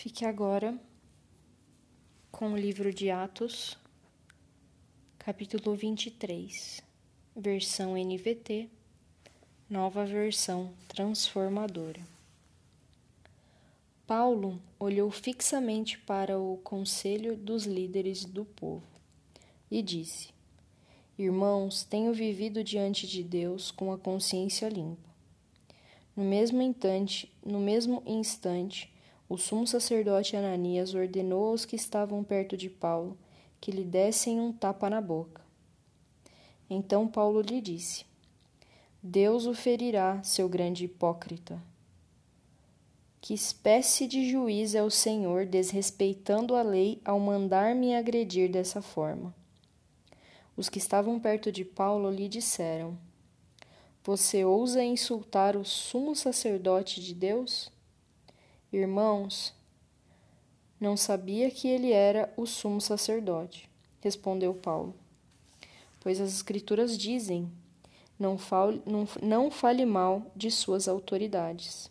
Fique agora com o livro de Atos, capítulo 23, versão NVT, nova versão transformadora. Paulo olhou fixamente para o conselho dos líderes do povo e disse: Irmãos, tenho vivido diante de Deus com a consciência limpa. No mesmo instante, no mesmo instante, o sumo sacerdote Ananias ordenou aos que estavam perto de Paulo que lhe dessem um tapa na boca. Então Paulo lhe disse: Deus o ferirá, seu grande hipócrita. Que espécie de juiz é o Senhor, desrespeitando a lei, ao mandar-me agredir dessa forma? Os que estavam perto de Paulo lhe disseram: Você ousa insultar o sumo sacerdote de Deus? Irmãos, não sabia que ele era o sumo sacerdote, respondeu Paulo. Pois as Escrituras dizem: não fale, não, não fale mal de suas autoridades.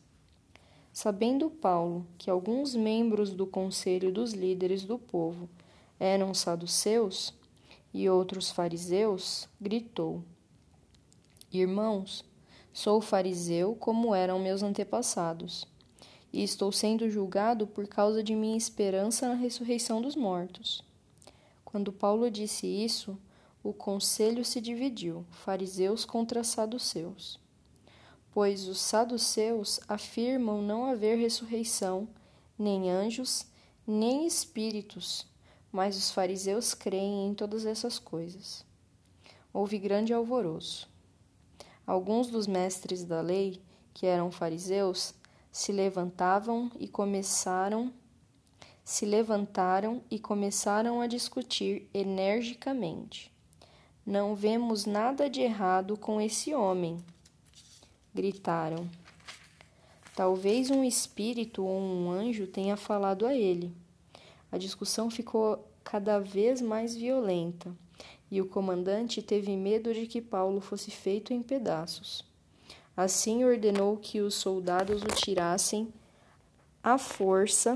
Sabendo Paulo que alguns membros do conselho dos líderes do povo eram saduceus e outros fariseus, gritou: Irmãos, sou fariseu como eram meus antepassados e estou sendo julgado por causa de minha esperança na ressurreição dos mortos. Quando Paulo disse isso, o conselho se dividiu, fariseus contra saduceus. Pois os saduceus afirmam não haver ressurreição, nem anjos, nem espíritos, mas os fariseus creem em todas essas coisas. Houve grande alvoroço. Alguns dos mestres da lei, que eram fariseus, se levantavam e começaram se levantaram e começaram a discutir energicamente. Não vemos nada de errado com esse homem, gritaram. Talvez um espírito ou um anjo tenha falado a ele. A discussão ficou cada vez mais violenta e o comandante teve medo de que Paulo fosse feito em pedaços. Assim ordenou que os soldados o tirassem à força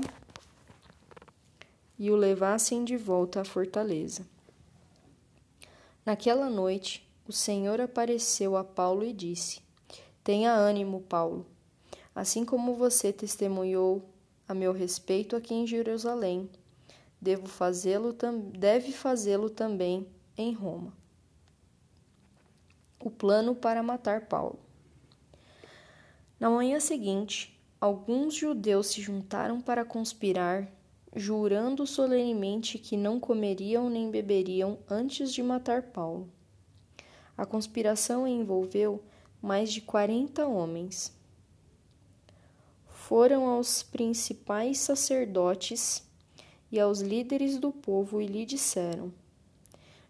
e o levassem de volta à fortaleza. Naquela noite, o Senhor apareceu a Paulo e disse: Tenha ânimo, Paulo. Assim como você testemunhou a meu respeito aqui em Jerusalém, devo fazê-lo deve fazê-lo também em Roma. O plano para matar Paulo. Na manhã seguinte, alguns judeus se juntaram para conspirar, jurando solenemente que não comeriam nem beberiam antes de matar Paulo. A conspiração envolveu mais de quarenta homens. Foram aos principais sacerdotes e aos líderes do povo e lhe disseram: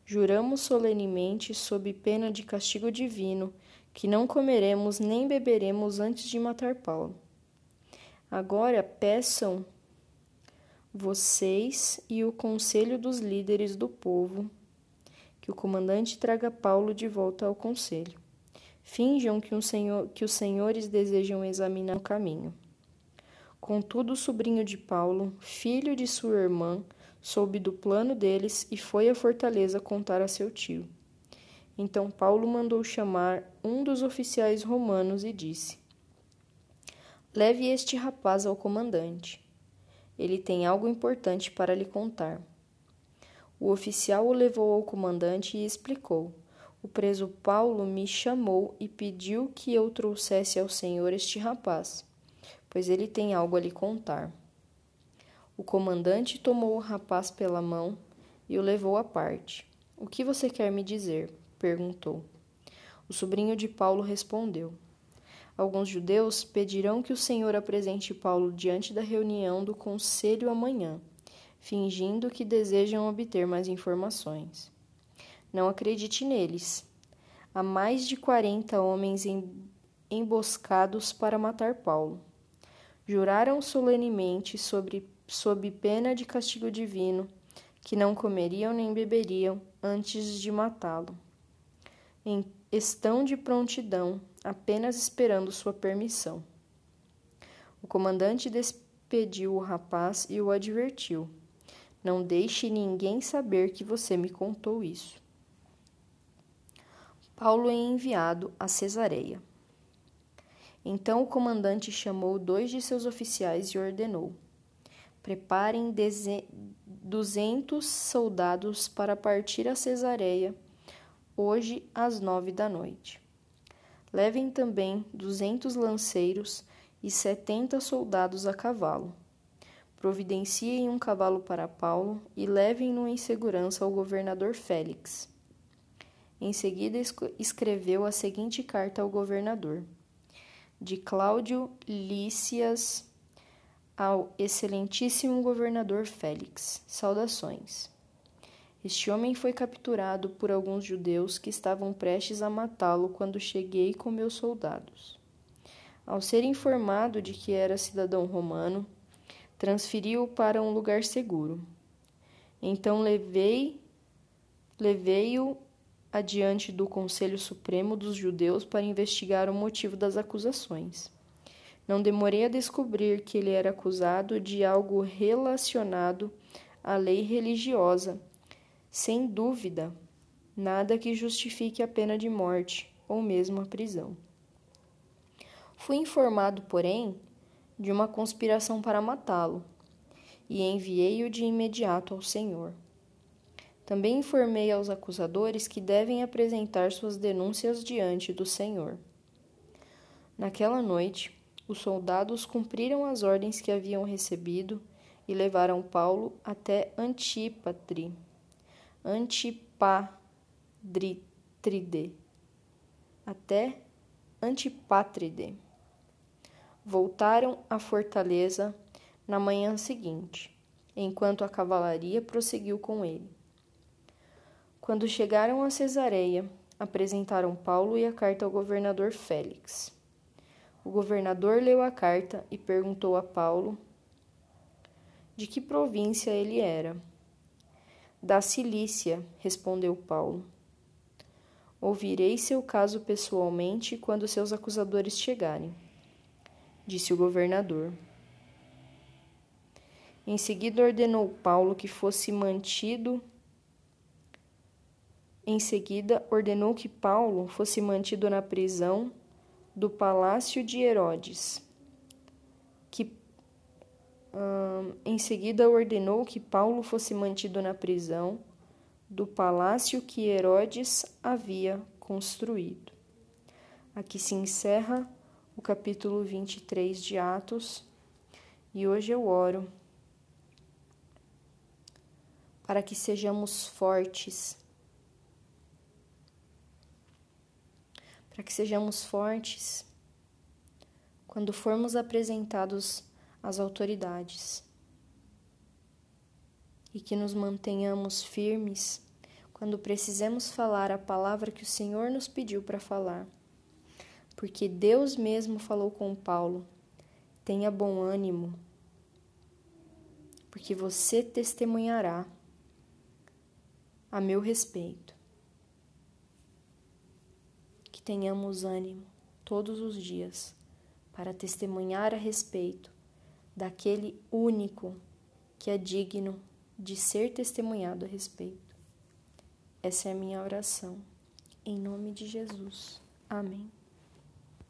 Juramos solenemente, sob pena de castigo divino, que não comeremos nem beberemos antes de matar Paulo. Agora peçam vocês e o conselho dos líderes do povo que o comandante traga Paulo de volta ao conselho. Finjam que, um senhor, que os senhores desejam examinar o caminho. Contudo, o sobrinho de Paulo, filho de sua irmã, soube do plano deles e foi à fortaleza contar a seu tio. Então Paulo mandou chamar um dos oficiais romanos e disse: Leve este rapaz ao comandante. Ele tem algo importante para lhe contar. O oficial o levou ao comandante e explicou: O preso Paulo me chamou e pediu que eu trouxesse ao senhor este rapaz, pois ele tem algo a lhe contar. O comandante tomou o rapaz pela mão e o levou à parte. O que você quer me dizer? Perguntou. O sobrinho de Paulo respondeu: Alguns judeus pedirão que o Senhor apresente Paulo diante da reunião do conselho amanhã, fingindo que desejam obter mais informações. Não acredite neles. Há mais de quarenta homens emboscados para matar Paulo. Juraram solenemente, sobre, sob pena de castigo divino, que não comeriam nem beberiam antes de matá-lo estão de prontidão, apenas esperando sua permissão. O comandante despediu o rapaz e o advertiu: Não deixe ninguém saber que você me contou isso. Paulo é enviado a Cesareia. Então o comandante chamou dois de seus oficiais e ordenou: Preparem duzentos soldados para partir a Cesareia hoje às nove da noite. Levem também duzentos lanceiros e setenta soldados a cavalo. Providenciem um cavalo para Paulo e levem-no em segurança ao governador Félix. Em seguida, escreveu a seguinte carta ao governador: De Cláudio Lícias ao excelentíssimo governador Félix. Saudações. Este homem foi capturado por alguns judeus que estavam prestes a matá-lo quando cheguei com meus soldados. Ao ser informado de que era cidadão romano, transferi-o para um lugar seguro. Então levei levei-o adiante do Conselho Supremo dos Judeus para investigar o motivo das acusações. Não demorei a descobrir que ele era acusado de algo relacionado à lei religiosa. Sem dúvida, nada que justifique a pena de morte ou mesmo a prisão. Fui informado, porém, de uma conspiração para matá-lo e enviei-o de imediato ao Senhor. Também informei aos acusadores que devem apresentar suas denúncias diante do Senhor. Naquela noite, os soldados cumpriram as ordens que haviam recebido e levaram Paulo até Antípatre, Antipátride, até Antipátride. Voltaram à fortaleza na manhã seguinte, enquanto a cavalaria prosseguiu com ele. Quando chegaram a Cesareia, apresentaram Paulo e a carta ao governador Félix. O governador leu a carta e perguntou a Paulo de que província ele era. Da Cilícia, respondeu Paulo. Ouvirei seu caso pessoalmente quando seus acusadores chegarem, disse o governador. Em seguida ordenou Paulo que fosse mantido em seguida, ordenou que Paulo fosse mantido na prisão do palácio de Herodes. Que, em seguida, ordenou que Paulo fosse mantido na prisão do palácio que Herodes havia construído. Aqui se encerra o capítulo 23 de Atos, e hoje eu oro para que sejamos fortes para que sejamos fortes quando formos apresentados às autoridades e que nos mantenhamos firmes quando precisemos falar a palavra que o Senhor nos pediu para falar. Porque Deus mesmo falou com Paulo: tenha bom ânimo, porque você testemunhará a meu respeito que tenhamos ânimo todos os dias para testemunhar a respeito daquele único que é digno de ser testemunhado a respeito. Essa é a minha oração. Em nome de Jesus. Amém.